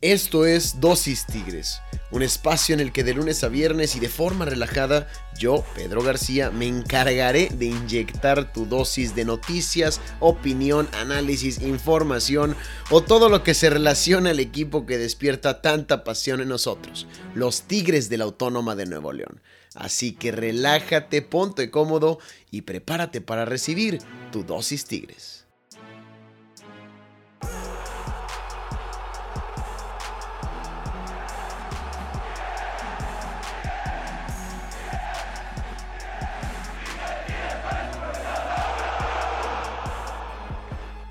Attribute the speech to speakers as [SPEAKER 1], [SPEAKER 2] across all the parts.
[SPEAKER 1] Esto es Dosis Tigres, un espacio en el que de lunes a viernes y de forma relajada, yo, Pedro García, me encargaré de inyectar tu dosis de noticias, opinión, análisis, información o todo lo que se relaciona al equipo que despierta tanta pasión en nosotros, los Tigres de la Autónoma de Nuevo León. Así que relájate, ponte cómodo y prepárate para recibir tu dosis Tigres.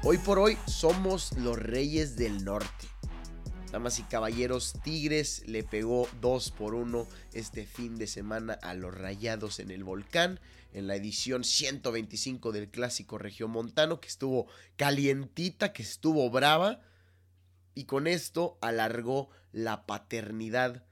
[SPEAKER 1] Hoy por hoy somos los reyes del norte. Damas y caballeros, Tigres le pegó 2 por 1 este fin de semana a los Rayados en el Volcán, en la edición 125 del Clásico Regiomontano, que estuvo calientita, que estuvo brava, y con esto alargó la paternidad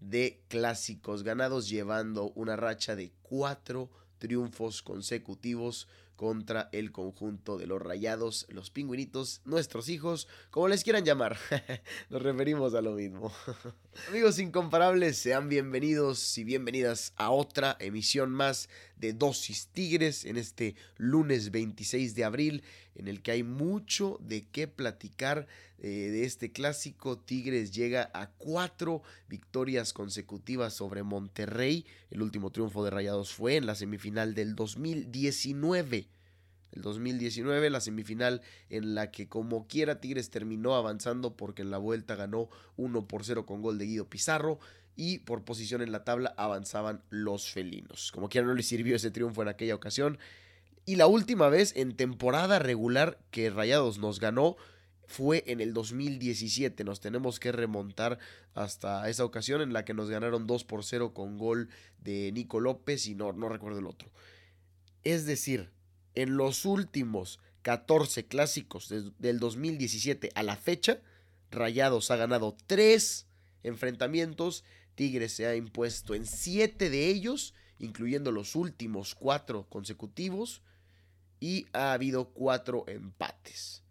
[SPEAKER 1] de clásicos ganados, llevando una racha de 4 triunfos consecutivos contra el conjunto de los rayados, los pingüinitos, nuestros hijos, como les quieran llamar. Nos referimos a lo mismo. Amigos incomparables, sean bienvenidos y bienvenidas a otra emisión más de Dosis Tigres en este lunes 26 de abril, en el que hay mucho de qué platicar eh, de este clásico. Tigres llega a cuatro victorias consecutivas sobre Monterrey. El último triunfo de Rayados fue en la semifinal del 2019 el 2019, la semifinal en la que como quiera Tigres terminó avanzando porque en la vuelta ganó 1 por 0 con gol de Guido Pizarro y por posición en la tabla avanzaban los felinos. Como quiera no le sirvió ese triunfo en aquella ocasión. Y la última vez en temporada regular que Rayados nos ganó fue en el 2017. Nos tenemos que remontar hasta esa ocasión en la que nos ganaron 2 por 0 con gol de Nico López y no, no recuerdo el otro. Es decir, en los últimos 14 clásicos del 2017 a la fecha, Rayados ha ganado 3 enfrentamientos, Tigres se ha impuesto en 7 de ellos, incluyendo los últimos 4 consecutivos, y ha habido 4 empates.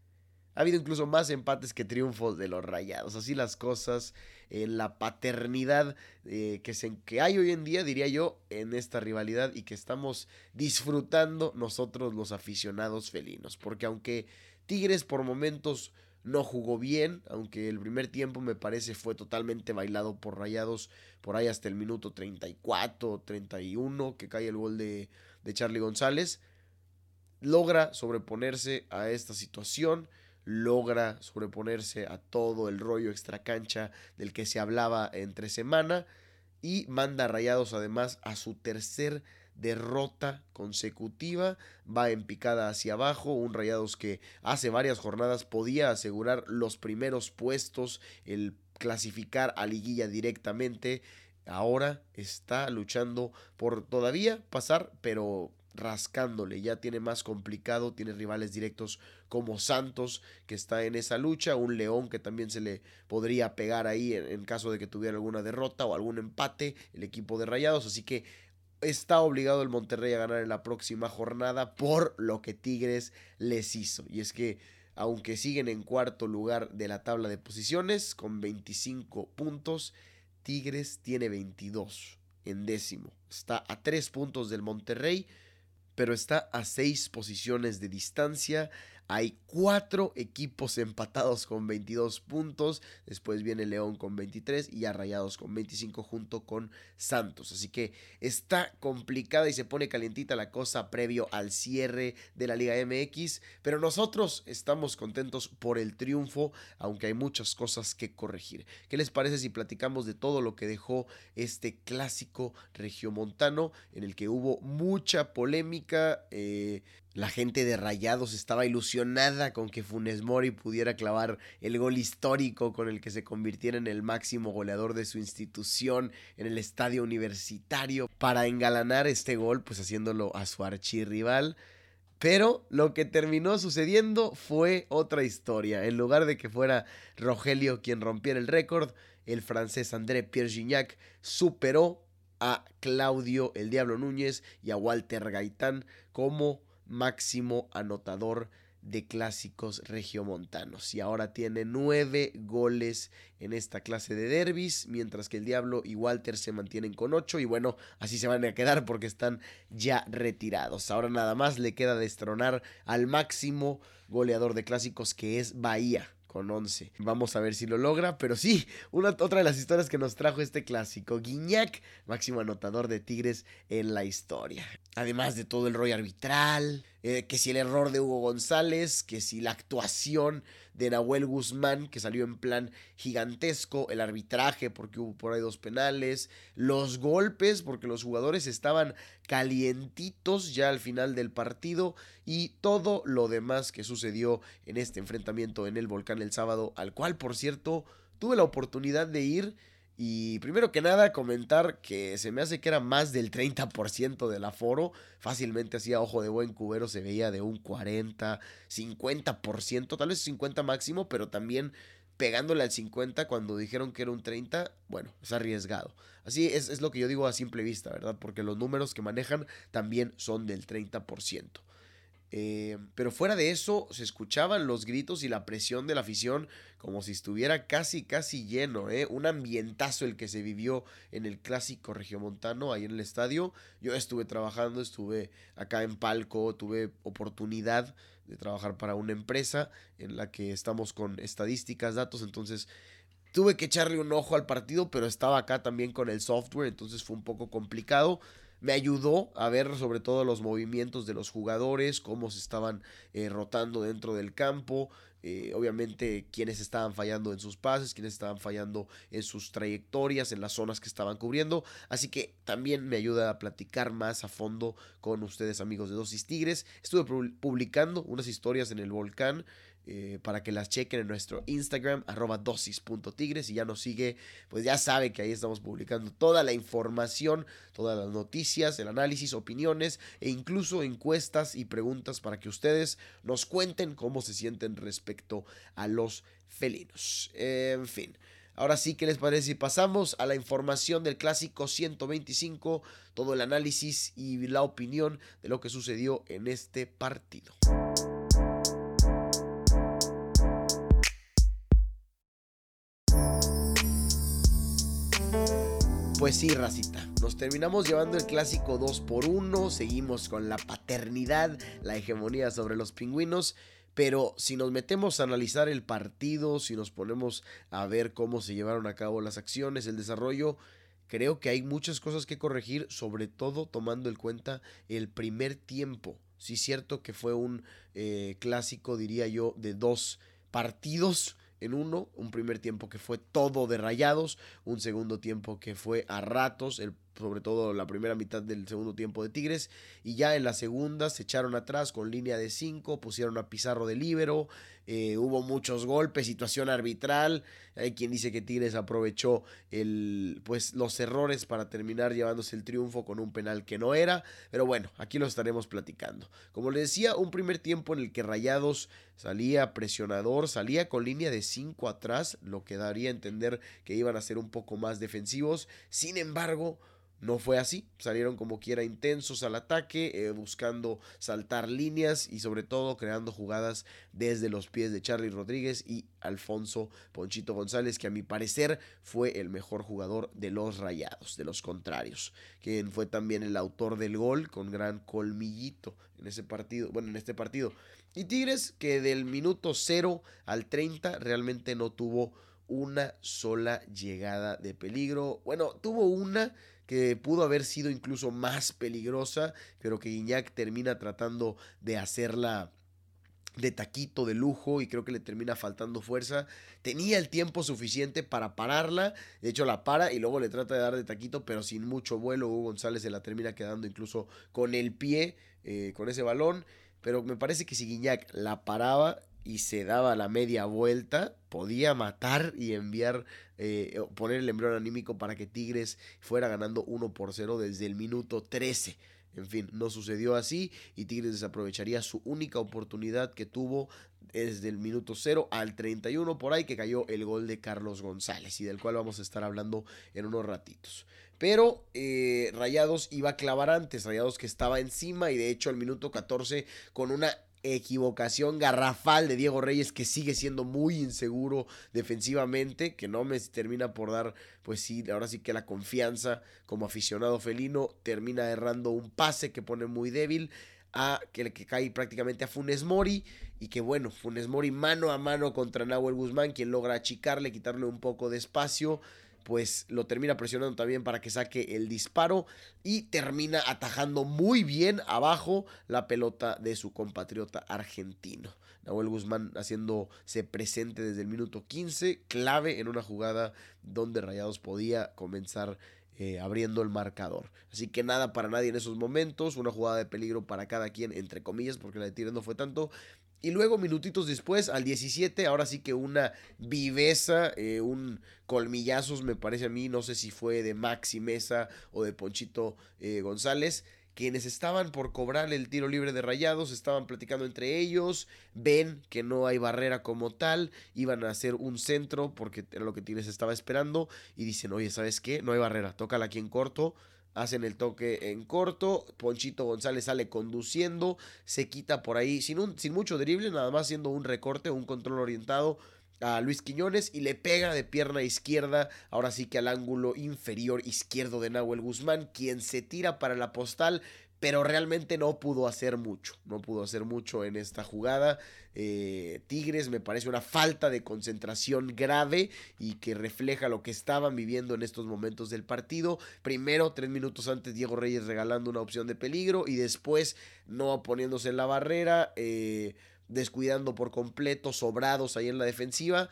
[SPEAKER 1] Ha habido incluso más empates que triunfos de los rayados. Así las cosas, en la paternidad eh, que, se, que hay hoy en día, diría yo, en esta rivalidad y que estamos disfrutando nosotros los aficionados felinos. Porque aunque Tigres por momentos no jugó bien, aunque el primer tiempo me parece fue totalmente bailado por Rayados por ahí hasta el minuto 34, 31, que cae el gol de Charlie González, logra sobreponerse a esta situación logra sobreponerse a todo el rollo extracancha del que se hablaba entre semana y manda a Rayados además a su tercer derrota consecutiva, va en picada hacia abajo, un Rayados que hace varias jornadas podía asegurar los primeros puestos, el clasificar a liguilla directamente, ahora está luchando por todavía pasar, pero rascándole, ya tiene más complicado, tiene rivales directos como Santos que está en esa lucha, un León que también se le podría pegar ahí en, caso de que tuviera alguna derrota o algún empate, el equipo de Rayados, así que está obligado el Monterrey a ganar en la próxima jornada por lo que Tigres les hizo, y es que aunque siguen en cuarto lugar de la tabla de posiciones con 25 puntos, Tigres tiene 22 en décimo, está a 3 puntos del Monterrey, pero está a seis posiciones de distancia hay cuatro equipos empatados con 22 puntos. Después viene León con 23 y Arrayados con 25 junto con Santos. Así que está complicada y se pone calientita la cosa previo al cierre de la Liga MX. Pero nosotros estamos contentos por el triunfo, aunque hay muchas cosas que corregir. ¿Qué les parece si platicamos de todo lo que dejó este clásico regiomontano en el que hubo mucha polémica? Eh, la gente de Rayados estaba ilusionada con que Funes Mori pudiera clavar el gol histórico con el que se convirtiera en el máximo goleador de su institución en el estadio universitario para engalanar este gol, pues haciéndolo a su archirrival. Pero lo que terminó sucediendo fue otra historia. En lugar de que fuera Rogelio quien rompiera el récord, el francés André Pierre Gignac superó a Claudio el Diablo Núñez y a Walter Gaitán como máximo anotador de clásicos regiomontanos y ahora tiene nueve goles en esta clase de derbis, mientras que el Diablo y Walter se mantienen con ocho y bueno, así se van a quedar porque están ya retirados. Ahora nada más le queda destronar al máximo goleador de clásicos que es Bahía con 11. Vamos a ver si lo logra, pero sí, una, otra de las historias que nos trajo este clásico, Guiñac, máximo anotador de Tigres en la historia. Además de todo el rollo arbitral, eh, que si el error de Hugo González, que si la actuación de Nahuel Guzmán, que salió en plan gigantesco, el arbitraje, porque hubo por ahí dos penales, los golpes, porque los jugadores estaban calientitos ya al final del partido, y todo lo demás que sucedió en este enfrentamiento en el volcán el sábado, al cual, por cierto, tuve la oportunidad de ir y primero que nada, comentar que se me hace que era más del 30% del aforo. Fácilmente hacía ojo de buen cubero, se veía de un 40, 50%, tal vez 50 máximo, pero también pegándole al 50 cuando dijeron que era un 30, bueno, es arriesgado. Así es, es lo que yo digo a simple vista, ¿verdad? Porque los números que manejan también son del 30%. Eh, pero fuera de eso, se escuchaban los gritos y la presión de la afición como si estuviera casi, casi lleno. ¿eh? Un ambientazo el que se vivió en el clásico regiomontano, ahí en el estadio. Yo estuve trabajando, estuve acá en Palco, tuve oportunidad de trabajar para una empresa en la que estamos con estadísticas, datos, entonces tuve que echarle un ojo al partido, pero estaba acá también con el software, entonces fue un poco complicado me ayudó a ver sobre todo los movimientos de los jugadores, cómo se estaban eh, rotando dentro del campo, eh, obviamente quienes estaban fallando en sus pases, quienes estaban fallando en sus trayectorias, en las zonas que estaban cubriendo. Así que también me ayuda a platicar más a fondo con ustedes amigos de Dosis Tigres. Estuve publicando unas historias en el volcán eh, para que las chequen en nuestro Instagram, arroba dosis.tigres. Y ya nos sigue, pues ya sabe que ahí estamos publicando toda la información, todas las noticias, el análisis, opiniones e incluso encuestas y preguntas para que ustedes nos cuenten cómo se sienten respecto a los felinos. en fin. Ahora sí, ¿qué les parece si pasamos a la información del clásico 125, todo el análisis y la opinión de lo que sucedió en este partido? Pues sí, racita. Nos terminamos llevando el clásico 2 por 1 seguimos con la paternidad, la hegemonía sobre los pingüinos. Pero si nos metemos a analizar el partido, si nos ponemos a ver cómo se llevaron a cabo las acciones, el desarrollo, creo que hay muchas cosas que corregir, sobre todo tomando en cuenta el primer tiempo. Sí, cierto que fue un eh, clásico, diría yo, de dos partidos en uno, un primer tiempo que fue todo de rayados, un segundo tiempo que fue a ratos, el sobre todo la primera mitad del segundo tiempo de Tigres, y ya en la segunda se echaron atrás con línea de 5, pusieron a Pizarro de líbero, eh, hubo muchos golpes, situación arbitral, hay quien dice que Tigres aprovechó el, pues, los errores para terminar llevándose el triunfo con un penal que no era, pero bueno, aquí lo estaremos platicando. Como les decía, un primer tiempo en el que Rayados salía presionador, salía con línea de 5 atrás, lo que daría a entender que iban a ser un poco más defensivos, sin embargo, no fue así, salieron como quiera intensos al ataque, eh, buscando saltar líneas y sobre todo creando jugadas desde los pies de Charlie Rodríguez y Alfonso Ponchito González, que a mi parecer fue el mejor jugador de los Rayados, de los contrarios, quien fue también el autor del gol con gran colmillito en ese partido, bueno, en este partido. Y Tigres que del minuto 0 al 30 realmente no tuvo una sola llegada de peligro. Bueno, tuvo una que pudo haber sido incluso más peligrosa, pero que Guiñac termina tratando de hacerla de taquito de lujo y creo que le termina faltando fuerza. Tenía el tiempo suficiente para pararla, de hecho la para y luego le trata de dar de taquito, pero sin mucho vuelo. Hugo González se la termina quedando incluso con el pie, eh, con ese balón. Pero me parece que si Guiñac la paraba, y se daba la media vuelta, podía matar y enviar, eh, poner el embrión anímico para que Tigres fuera ganando 1 por 0 desde el minuto 13. En fin, no sucedió así y Tigres desaprovecharía su única oportunidad que tuvo desde el minuto 0 al 31 por ahí que cayó el gol de Carlos González y del cual vamos a estar hablando en unos ratitos. Pero eh, Rayados iba a clavar antes, Rayados que estaba encima y de hecho al minuto 14 con una equivocación garrafal de Diego Reyes que sigue siendo muy inseguro defensivamente, que no me termina por dar, pues sí, ahora sí que la confianza como aficionado felino, termina errando un pase que pone muy débil a que, que cae prácticamente a Funes Mori y que bueno, Funes Mori mano a mano contra Nahuel Guzmán, quien logra achicarle, quitarle un poco de espacio, pues lo termina presionando también para que saque el disparo y termina atajando muy bien abajo la pelota de su compatriota argentino. Nahuel Guzmán haciéndose presente desde el minuto 15, clave en una jugada donde Rayados podía comenzar eh, abriendo el marcador. Así que nada para nadie en esos momentos, una jugada de peligro para cada quien, entre comillas, porque la de Tigres no fue tanto. Y luego, minutitos después, al 17, ahora sí que una viveza, eh, un colmillazos, me parece a mí, no sé si fue de Maxi Mesa o de Ponchito eh, González, quienes estaban por cobrar el tiro libre de rayados, estaban platicando entre ellos, ven que no hay barrera como tal, iban a hacer un centro porque era lo que Tigres estaba esperando y dicen, oye, ¿sabes qué? No hay barrera, tócala aquí en corto, hacen el toque en corto, Ponchito González sale conduciendo, se quita por ahí sin, sin mucho drible, nada más haciendo un recorte, un control orientado a Luis Quiñones y le pega de pierna izquierda, ahora sí que al ángulo inferior izquierdo de Nahuel Guzmán, quien se tira para la postal, pero realmente no pudo hacer mucho, no pudo hacer mucho en esta jugada. Eh, Tigres me parece una falta de concentración grave y que refleja lo que estaban viviendo en estos momentos del partido. Primero, tres minutos antes, Diego Reyes regalando una opción de peligro y después no poniéndose en la barrera. Eh, descuidando por completo, sobrados ahí en la defensiva.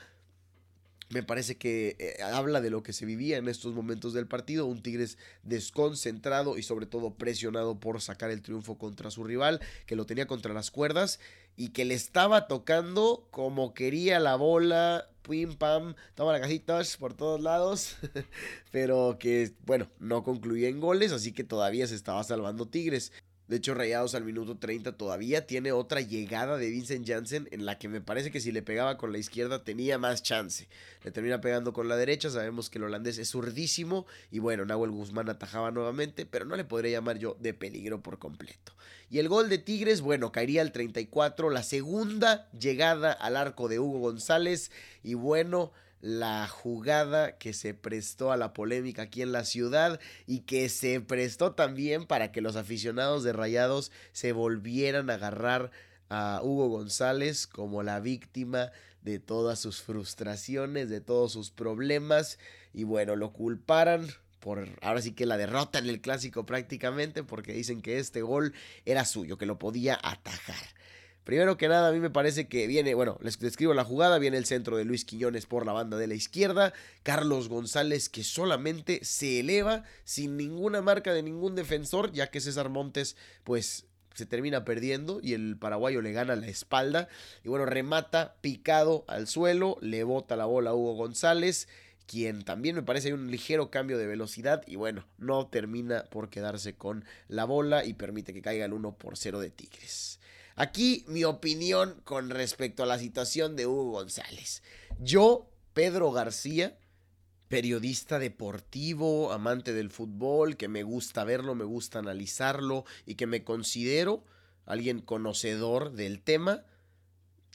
[SPEAKER 1] Me parece que eh, habla de lo que se vivía en estos momentos del partido. Un Tigres desconcentrado y sobre todo presionado por sacar el triunfo contra su rival, que lo tenía contra las cuerdas y que le estaba tocando como quería la bola. Pim pam, toma la cajita por todos lados. Pero que, bueno, no concluía en goles, así que todavía se estaba salvando Tigres. De hecho, Rayados al minuto 30 todavía tiene otra llegada de Vincent Janssen en la que me parece que si le pegaba con la izquierda tenía más chance. Le termina pegando con la derecha, sabemos que el holandés es zurdísimo y bueno, Nahuel Guzmán atajaba nuevamente, pero no le podría llamar yo de peligro por completo. Y el gol de Tigres, bueno, caería al 34, la segunda llegada al arco de Hugo González y bueno, la jugada que se prestó a la polémica aquí en la ciudad y que se prestó también para que los aficionados de Rayados se volvieran a agarrar a Hugo González como la víctima de todas sus frustraciones, de todos sus problemas y bueno, lo culparan por ahora sí que la derrota en el clásico prácticamente porque dicen que este gol era suyo, que lo podía atajar. Primero que nada, a mí me parece que viene, bueno, les describo la jugada, viene el centro de Luis Quiñones por la banda de la izquierda, Carlos González que solamente se eleva sin ninguna marca de ningún defensor, ya que César Montes pues se termina perdiendo y el paraguayo le gana la espalda y bueno, remata picado al suelo, le bota la bola a Hugo González, quien también me parece hay un ligero cambio de velocidad y bueno, no termina por quedarse con la bola y permite que caiga el 1 por 0 de Tigres. Aquí mi opinión con respecto a la situación de Hugo González. Yo, Pedro García, periodista deportivo, amante del fútbol, que me gusta verlo, me gusta analizarlo y que me considero alguien conocedor del tema.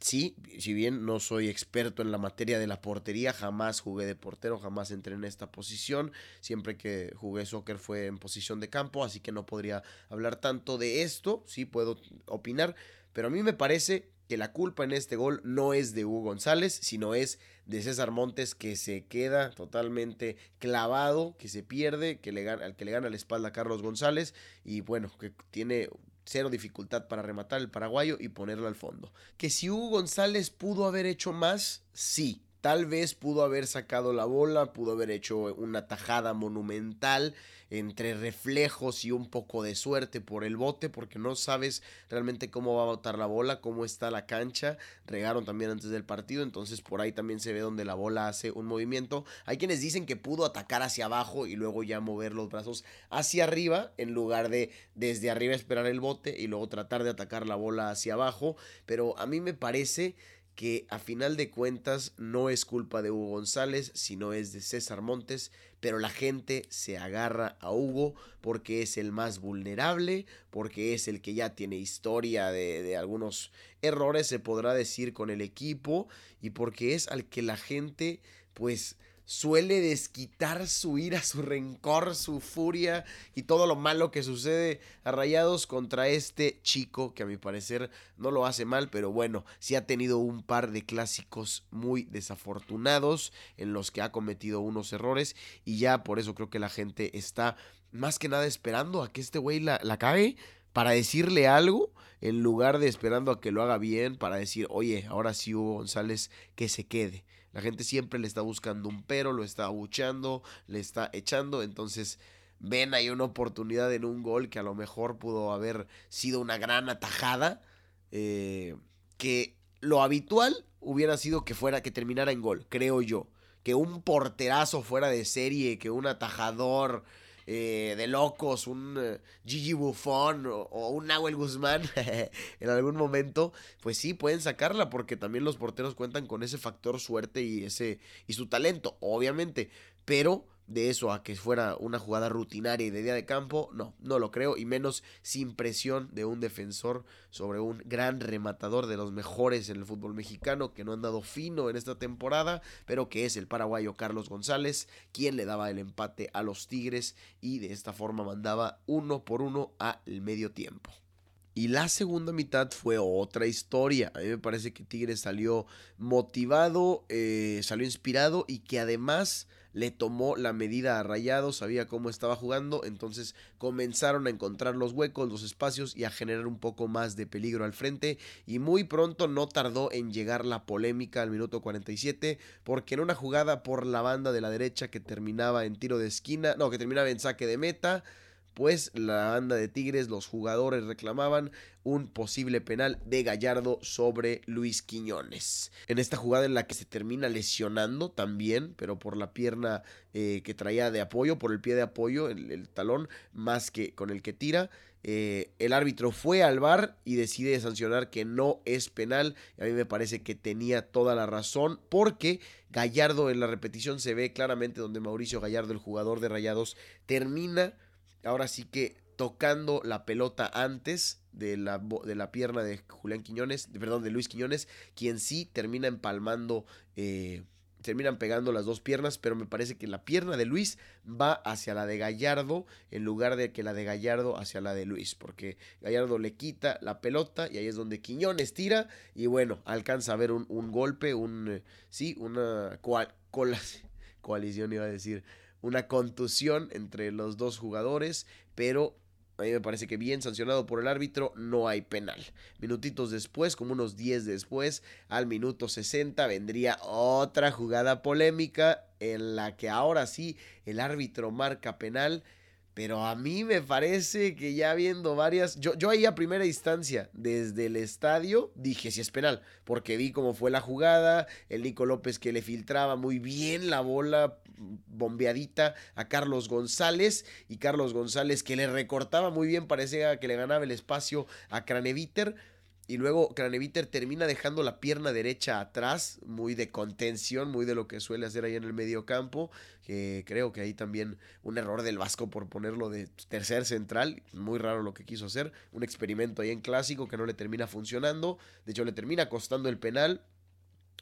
[SPEAKER 1] Sí, si bien no soy experto en la materia de la portería, jamás jugué de portero, jamás entré en esta posición. Siempre que jugué soccer fue en posición de campo, así que no podría hablar tanto de esto. Sí puedo opinar, pero a mí me parece que la culpa en este gol no es de Hugo González, sino es de César Montes que se queda totalmente clavado, que se pierde, que le gana, al que le gana la espalda a Carlos González y bueno, que tiene cero dificultad para rematar el paraguayo y ponerlo al fondo. Que si Hugo González pudo haber hecho más, sí. Tal vez pudo haber sacado la bola, pudo haber hecho una tajada monumental entre reflejos y un poco de suerte por el bote, porque no sabes realmente cómo va a botar la bola, cómo está la cancha. Regaron también antes del partido, entonces por ahí también se ve donde la bola hace un movimiento. Hay quienes dicen que pudo atacar hacia abajo y luego ya mover los brazos hacia arriba, en lugar de desde arriba esperar el bote y luego tratar de atacar la bola hacia abajo. Pero a mí me parece que a final de cuentas no es culpa de Hugo González, sino es de César Montes, pero la gente se agarra a Hugo porque es el más vulnerable, porque es el que ya tiene historia de, de algunos errores, se podrá decir, con el equipo, y porque es al que la gente, pues, suele desquitar su ira, su rencor, su furia y todo lo malo que sucede a Rayados contra este chico que a mi parecer no lo hace mal, pero bueno, sí ha tenido un par de clásicos muy desafortunados en los que ha cometido unos errores y ya por eso creo que la gente está más que nada esperando a que este güey la, la cague para decirle algo en lugar de esperando a que lo haga bien para decir, oye, ahora sí Hugo González que se quede. La gente siempre le está buscando un pero, lo está abuchando, le está echando. Entonces ven ahí una oportunidad en un gol que a lo mejor pudo haber sido una gran atajada. Eh, que lo habitual hubiera sido que fuera, que terminara en gol, creo yo. Que un porterazo fuera de serie, que un atajador eh, de locos, un eh, Gigi Buffon o, un Nahuel Guzmán en algún momento, pues sí pueden sacarla porque también los porteros cuentan con ese factor suerte y ese y su talento, obviamente, pero de eso a que fuera una jugada rutinaria y de día de campo, no, no lo creo, y menos sin presión de un defensor sobre un gran rematador de los mejores en el fútbol mexicano, que no han dado fino en esta temporada, pero que es el paraguayo Carlos González, quien le daba el empate a los Tigres y de esta forma mandaba uno por uno al medio tiempo. Y la segunda mitad fue otra historia. A mí me parece que Tigres salió motivado, eh, salió inspirado y que además le tomó la medida a Rayado, sabía cómo estaba jugando, entonces comenzaron a encontrar los huecos, los espacios y a generar un poco más de peligro al frente y muy pronto no tardó en llegar la polémica al minuto 47 porque en una jugada por la banda de la derecha que terminaba en tiro de esquina, no, que terminaba en saque de meta, pues la banda de Tigres, los jugadores reclamaban un posible penal de Gallardo sobre Luis Quiñones. En esta jugada en la que se termina lesionando también, pero por la pierna eh, que traía de apoyo, por el pie de apoyo, el, talón, más que con el que tira. Eh, el árbitro fue al bar y decide sancionar que no es penal. a mí me parece que tenía toda la razón porque Gallardo en la repetición se ve claramente donde Mauricio Gallardo, el jugador de Rayados, termina ahora sí que tocando la pelota antes de la, de la pierna de Julián Quiñones, perdón, de Luis Quiñones, quien sí termina empalmando, eh, terminan pegando las dos piernas, pero me parece que la pierna de Luis va hacia la de Gallardo en lugar de que la de Gallardo hacia la de Luis, porque Gallardo le quita la pelota y ahí es donde Quiñones tira y bueno, alcanza a ver un, golpe, un, eh, sí, una coalición iba a decir, una contusión entre los dos jugadores, pero a mí me parece que bien sancionado por el árbitro, no hay penal. Minutitos después, como unos 10 después, al minuto 60 vendría otra jugada polémica en la que ahora sí el árbitro marca penal pero a mí me parece que ya viendo varias. Yo, yo ahí a primera instancia, desde el estadio, dije si es penal. Porque vi cómo fue la jugada. El Nico López que le filtraba muy bien la bola bombeadita a Carlos González. Y Carlos González que le recortaba muy bien. Parecía que le ganaba el espacio a Craneviter y luego Craneviter termina dejando la pierna derecha atrás, muy de contención, muy de lo que suele hacer ahí en el medio campo. Que creo que ahí también un error del Vasco por ponerlo de tercer central. Muy raro lo que quiso hacer. Un experimento ahí en clásico que no le termina funcionando. De hecho, le termina costando el penal.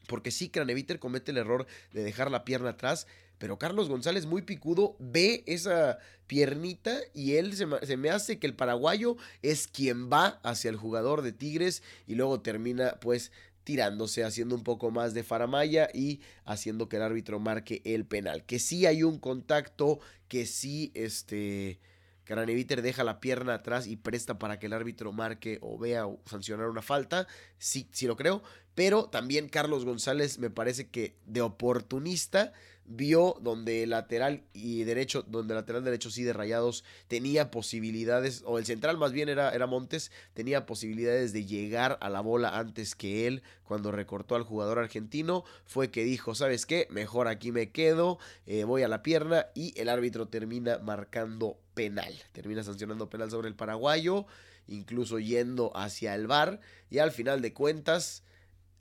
[SPEAKER 1] Porque sí, Craneviter comete el error de dejar la pierna atrás pero Carlos González, muy picudo, ve esa piernita y él se me, hace que el paraguayo es quien va hacia el jugador de Tigres y luego termina pues tirándose, haciendo un poco más de faramaya y haciendo que el árbitro marque el penal. Que sí hay un contacto, que sí este... Craneviter deja la pierna atrás y presta para que el árbitro marque o vea o sancionar una falta. Sí, sí lo creo. Pero también Carlos González me parece que de oportunista vio donde el lateral y derecho, donde el lateral derecho sí de Rayados tenía posibilidades, o el central más bien era, era Montes, tenía posibilidades de llegar a la bola antes que él cuando recortó al jugador argentino, fue que dijo, ¿sabes qué? Mejor aquí me quedo, eh, voy a la pierna y el árbitro termina marcando penal, termina sancionando penal sobre el paraguayo, incluso yendo hacia el bar y al final de cuentas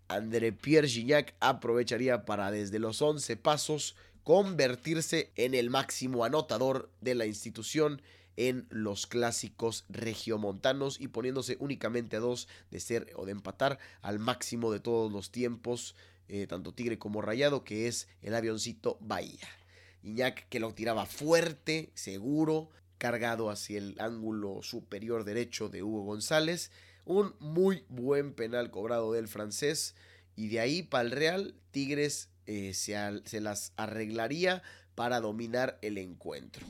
[SPEAKER 1] André Pierre Gignac aprovecharía para desde los 11 pasos convertirse en el máximo anotador de la institución en los clásicos regiomontanos y poniéndose únicamente a dos de ser o de empatar al máximo de todos los tiempos, eh, tanto Tigre como Rayado, que es el avioncito Bahía. Iñak que lo tiraba fuerte, seguro, cargado hacia el ángulo superior derecho de Hugo González. Un muy buen penal cobrado del francés. Y de ahí para el Real, Tigres eh, se, las arreglaría para dominar el encuentro.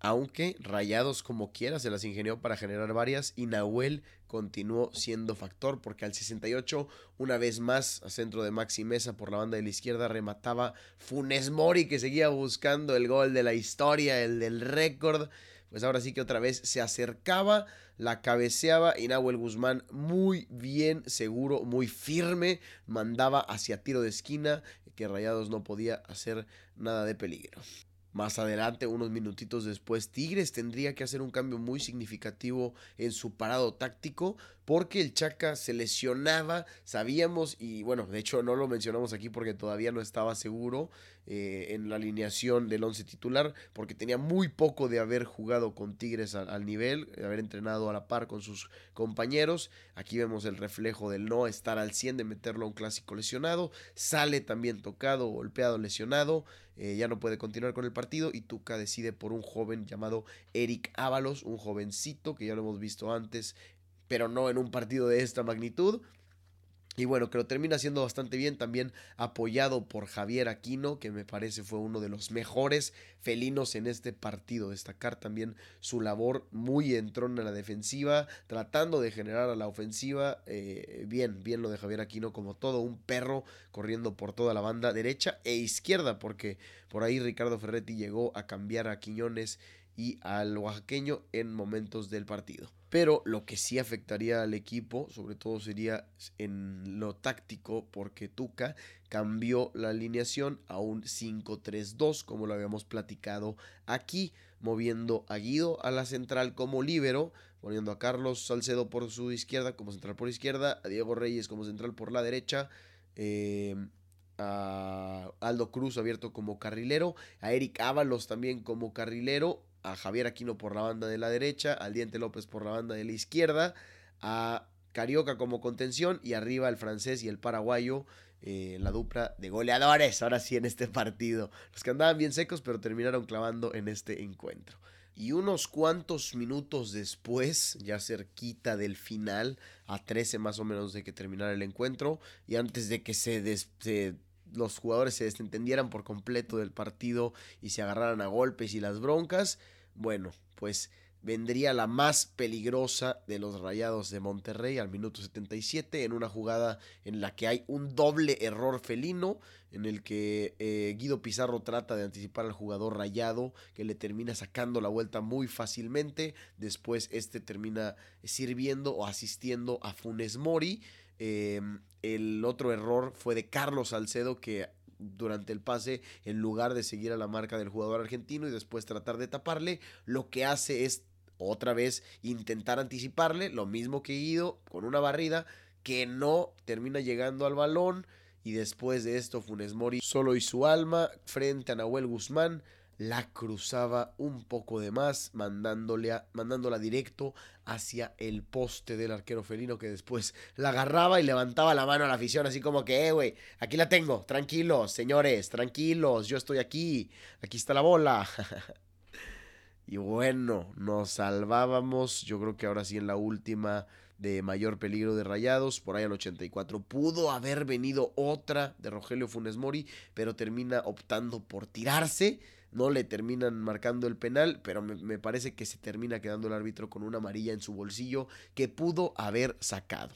[SPEAKER 1] Aunque Rayados como quiera se las ingenió para generar varias y Nahuel continuó siendo factor porque al 68 una vez más a centro de Maxi Mesa por la banda de la izquierda remataba Funes Mori que seguía buscando el gol de la historia, el del récord. Pues ahora sí que otra vez se acercaba, la cabeceaba y Nahuel Guzmán muy bien, seguro, muy firme, mandaba hacia tiro de esquina que Rayados no podía hacer nada de peligro. Más adelante, unos minutitos después, Tigres tendría que hacer un cambio muy significativo en su parado táctico porque el Chaca se lesionaba, sabíamos, y bueno, de hecho no lo mencionamos aquí porque todavía no estaba seguro eh, en la alineación del once titular, porque tenía muy poco de haber jugado con Tigres al, nivel, de haber entrenado a la par con sus compañeros. Aquí vemos el reflejo del no estar al 100, de meterlo a un clásico lesionado, sale también tocado, golpeado, lesionado, eh, ya no puede continuar con el partido y Tuca decide por un joven llamado Eric Ábalos, un jovencito que ya lo hemos visto antes pero no en un partido de esta magnitud. Y bueno, que lo termina haciendo bastante bien, también apoyado por Javier Aquino, que me parece fue uno de los mejores felinos en este partido. Destacar también su labor muy entrona en la defensiva, tratando de generar a la ofensiva. Eh, bien, bien lo de Javier Aquino, como todo un perro corriendo por toda la banda derecha e izquierda, porque por ahí Ricardo Ferretti llegó a cambiar a Quiñones y al oaxaqueño en momentos del partido. Pero lo que sí afectaría al equipo, sobre todo sería en lo táctico, porque Tuca cambió la alineación a un 5-3-2, como lo habíamos platicado aquí, moviendo a Guido a la central como líbero, poniendo a Carlos Salcedo por su izquierda como central por izquierda, a Diego Reyes como central por la derecha, eh, a Aldo Cruz abierto como carrilero, a Eric Ábalos también como carrilero a Javier Aquino por la banda de la derecha, al Diente López por la banda de la izquierda, a Carioca como contención y arriba el francés y el paraguayo eh, la dupla de goleadores, ahora sí en este partido. Los que andaban bien secos pero terminaron clavando en este encuentro. Y unos cuantos minutos después, ya cerquita del final, a 13 más o menos de que terminara el encuentro, y antes de que se, se los jugadores se desentendieran por completo del partido y se agarraran a golpes y las broncas, bueno, pues vendría la más peligrosa de los Rayados de Monterrey al minuto 77 en una jugada en la que hay un doble error felino en el que eh, Guido Pizarro trata de anticipar al jugador rayado que le termina sacando la vuelta muy fácilmente después este termina sirviendo o asistiendo a Funes Mori Em, el otro error fue de Carlos Salcedo que durante el pase, en lugar de seguir a la marca del jugador argentino y después tratar de taparle, lo que hace es otra vez intentar anticiparle, lo mismo que Guido, con una barrida que no termina llegando al balón. Y después de esto, Funes Mori solo y su alma frente a Nahuel Guzmán la cruzaba un poco de más, mandándole mandándola directo hacia el poste del arquero felino que después la agarraba y levantaba la mano a la afición, así como que, eh, güey, aquí la tengo, tranquilos, señores, tranquilos, yo estoy aquí, aquí está la bola. y bueno, nos salvábamos, yo creo que ahora sí en la última de mayor peligro de rayados, por ahí al 84. Pudo haber venido otra de Rogelio Funes Mori, pero termina optando por tirarse no le terminan marcando el penal, pero me, parece que se termina quedando el árbitro con una amarilla en su bolsillo que pudo haber sacado.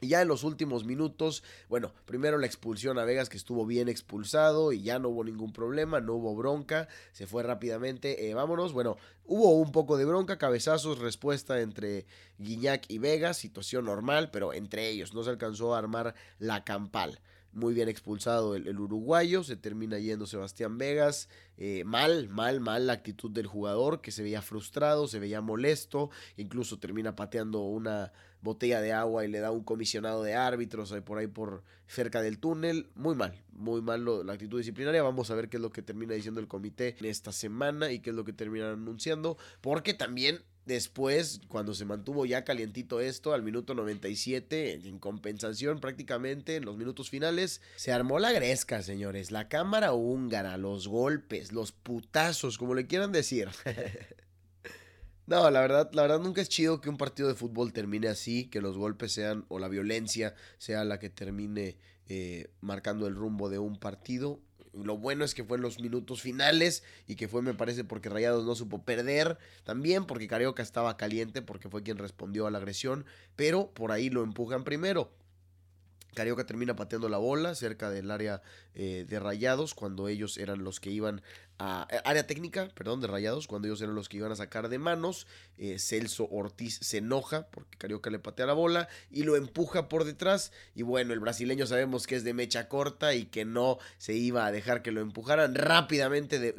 [SPEAKER 1] Y ya en los últimos minutos, bueno, primero la expulsión a Vegas que estuvo bien expulsado y ya no hubo ningún problema, no hubo bronca, se fue rápidamente, eh, vámonos, bueno, hubo un poco de bronca, cabezazos, respuesta entre Guiñac y Vegas, situación normal, pero entre ellos no se alcanzó a armar la campal. Muy bien expulsado el, uruguayo, se termina yendo Sebastián Vegas, eh, mal, mal, mal la actitud del jugador que se veía frustrado, se veía molesto, incluso termina pateando una botella de agua y le da un comisionado de árbitros por ahí por cerca del túnel, muy mal, muy mal la actitud disciplinaria, vamos a ver qué es lo que termina diciendo el comité en esta semana y qué es lo que terminan anunciando, porque también Después, cuando se mantuvo ya calientito esto, al minuto 97, en compensación prácticamente, en los minutos finales, se armó la gresca, señores. La cámara húngara, los golpes, los putazos, como le quieran decir. no, la verdad, la verdad nunca es chido que un partido de fútbol termine así, que los golpes sean, o la violencia sea la que termine eh, marcando el rumbo de un partido. Lo bueno es que fue en los minutos finales y que fue, me parece, porque Rayados no supo perder. También porque Carioca estaba caliente porque fue quien respondió a la agresión. Pero por ahí lo empujan primero. Carioca termina pateando la bola cerca del área eh, de Rayados cuando ellos eran los que iban eh, área técnica, perdón, de Rayados, cuando ellos eran los que iban a sacar de manos. Eh, Celso Ortiz se enoja porque Carioca le patea la bola y lo empuja por detrás. Y bueno, el brasileño sabemos que es de mecha corta y que no se iba a dejar que lo empujaran. Rápidamente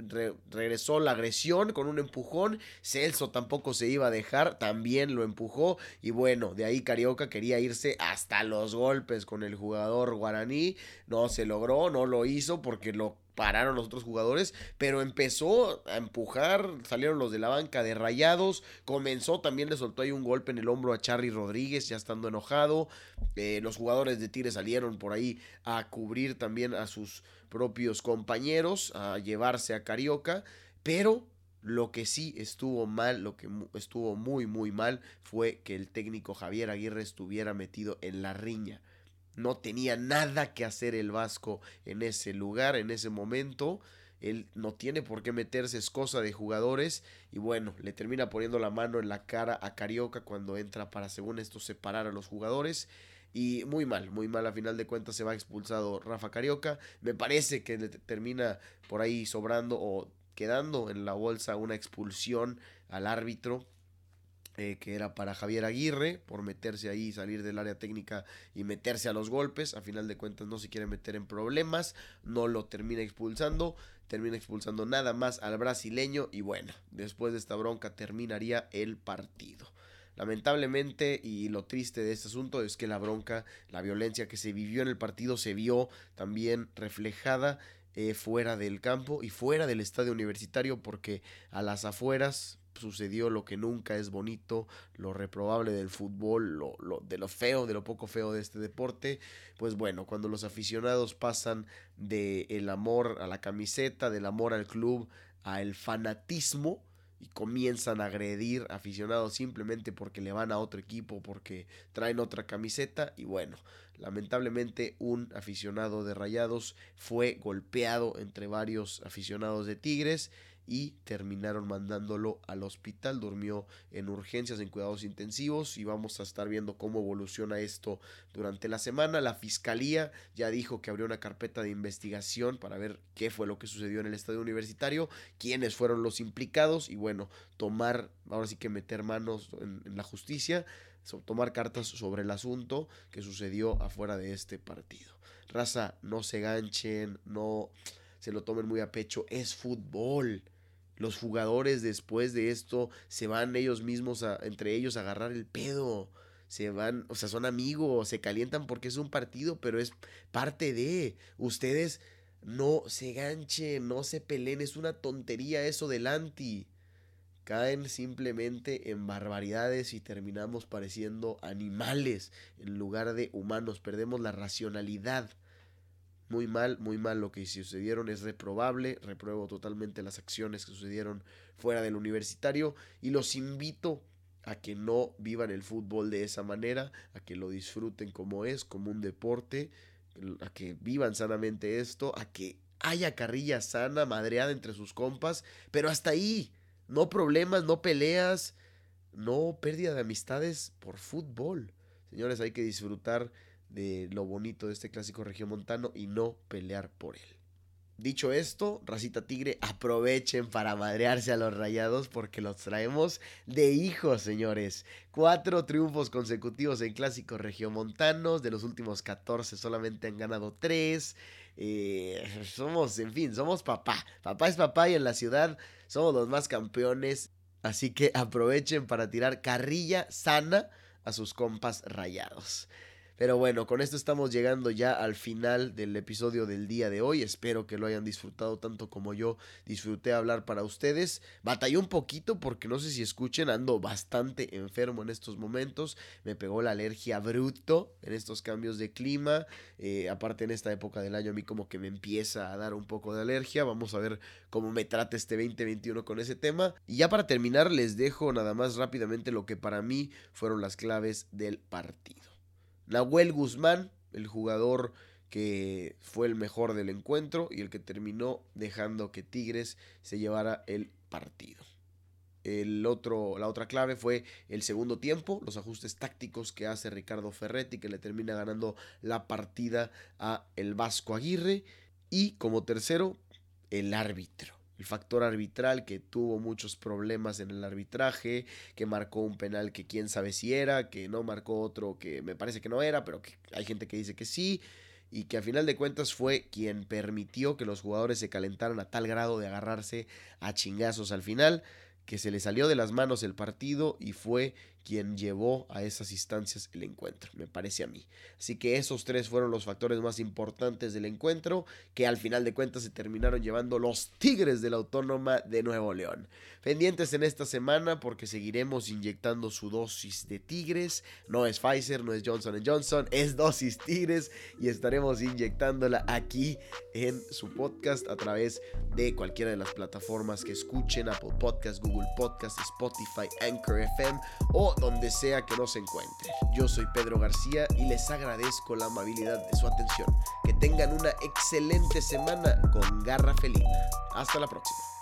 [SPEAKER 1] regresó la agresión con un empujón. Celso tampoco se iba a dejar, también lo empujó. Y bueno, de ahí Carioca quería irse hasta los golpes con el jugador guaraní. No se logró, no lo hizo porque lo pararon los otros jugadores, pero empezó a empujar, salieron los de la banca de rayados, comenzó también le soltó ahí un golpe en el hombro a Charly Rodríguez, ya estando enojado, eh, los jugadores de Tigre salieron por ahí a cubrir también a sus propios compañeros, a llevarse a Carioca, pero lo que sí estuvo mal, lo que estuvo muy muy mal fue que el técnico Javier Aguirre estuviera metido en la riña. No tenía nada que hacer el Vasco en ese lugar, en ese momento. Él no tiene por qué meterse, es cosa de jugadores. Y bueno, le termina poniendo la mano en la cara a Carioca cuando entra para, según esto, separar a los jugadores. Y muy mal, muy mal. A final de cuentas se va expulsado Rafa Carioca. Me parece que le termina por ahí sobrando o quedando en la bolsa una expulsión al árbitro eh, que era para Javier Aguirre, por meterse ahí, salir del área técnica y meterse a los golpes. A final de cuentas no se quiere meter en problemas, no lo termina expulsando, termina expulsando nada más al brasileño y bueno, después de esta bronca terminaría el partido. Lamentablemente y lo triste de este asunto es que la bronca, la violencia que se vivió en el partido se vio también reflejada eh, fuera del campo y fuera del estadio universitario porque a las afueras sucedió lo que nunca es bonito, lo reprobable del fútbol, lo, de lo feo, de lo poco feo de este deporte. Pues bueno, cuando los aficionados pasan del el amor a la camiseta, del amor al club, al fanatismo, y comienzan a agredir aficionados simplemente porque le van a otro equipo, porque traen otra camiseta. Y bueno, lamentablemente un aficionado de Rayados fue golpeado entre varios aficionados de Tigres y terminaron mandándolo al hospital. Durmió en urgencias, en cuidados intensivos y vamos a estar viendo cómo evoluciona esto durante la semana. La fiscalía ya dijo que abrió una carpeta de investigación para ver qué fue lo que sucedió en el estadio universitario, quiénes fueron los implicados y bueno, tomar, ahora sí que meter manos en, la justicia, tomar cartas sobre el asunto que sucedió afuera de este partido. Raza, no se ganchen, no se lo tomen muy a pecho, es fútbol los jugadores después de esto se van ellos mismos entre ellos a agarrar el pedo. Se van, o sea, son amigos, se calientan porque es un partido, pero es parte de. Ustedes no se ganchen, no se peleen, es una tontería eso del anti. Caen simplemente en barbaridades y terminamos pareciendo animales en lugar de humanos. Perdemos la racionalidad. Muy mal, muy mal lo que sucedieron, es reprobable, repruebo totalmente las acciones que sucedieron fuera del universitario y los invito a que no vivan el fútbol de esa manera, a que lo disfruten como es, como un deporte, a que vivan sanamente esto, a que haya carrilla sana, madreada entre sus compas, pero hasta ahí, no problemas, no peleas, no pérdida de amistades por fútbol. Señores, hay que disfrutar de lo bonito de este clásico regiomontano y no pelear por él. Dicho esto, Racita Tigre, aprovechen para madrearse a los rayados porque los traemos de hijos, señores. Cuatro triunfos consecutivos en clásicos regiomontanos. De los últimos 14 solamente han ganado tres. Eh, somos, en fin, somos papá. Papá es papá y en la ciudad somos los más campeones. Así que aprovechen para tirar carrilla sana a sus compas rayados. Pero bueno, con esto estamos llegando ya al final del episodio del día de hoy. Espero que lo hayan disfrutado tanto como yo disfruté hablar para ustedes. Batallé un poquito porque no sé si escuchen, ando bastante enfermo en estos momentos. Me pegó la alergia bruto en estos cambios de clima. Eh, aparte en esta época del año a mí como que me empieza a dar un poco de alergia. Vamos a ver cómo me trata este 2021 con ese tema. Y ya para terminar les dejo nada más rápidamente lo que para mí fueron las claves del partido. Nahuel Guzmán, el jugador que fue el mejor del encuentro y el que terminó dejando que Tigres se llevara el partido. El otro, la otra clave fue el segundo tiempo, los ajustes tácticos que hace Ricardo Ferretti, que le termina ganando la partida a el Vasco Aguirre. Y como tercero, el árbitro el factor arbitral que tuvo muchos problemas en el arbitraje, que marcó un penal que quién sabe si era, que no marcó otro que me parece que no era, pero que hay gente que dice que sí, y que a final de cuentas fue quien permitió que los jugadores se calentaran a tal grado de agarrarse a chingazos al final, que se le salió de las manos el partido y fue quien llevó a esas instancias el encuentro, me parece a mí. Así que esos tres fueron los factores más importantes del encuentro, que al final de cuentas se terminaron llevando los Tigres de la Autónoma de Nuevo León. Pendientes en esta semana porque seguiremos inyectando su dosis de Tigres. No es Pfizer, no es Johnson Johnson, es dosis Tigres y estaremos inyectándola aquí en su podcast a través de cualquiera de las plataformas que escuchen, Apple Podcast, Google Podcast, Spotify, Anchor FM donde sea que nos encuentre. Yo soy Pedro García y les agradezco la amabilidad de su atención. Que tengan una excelente semana con Garra Felina. Hasta la próxima.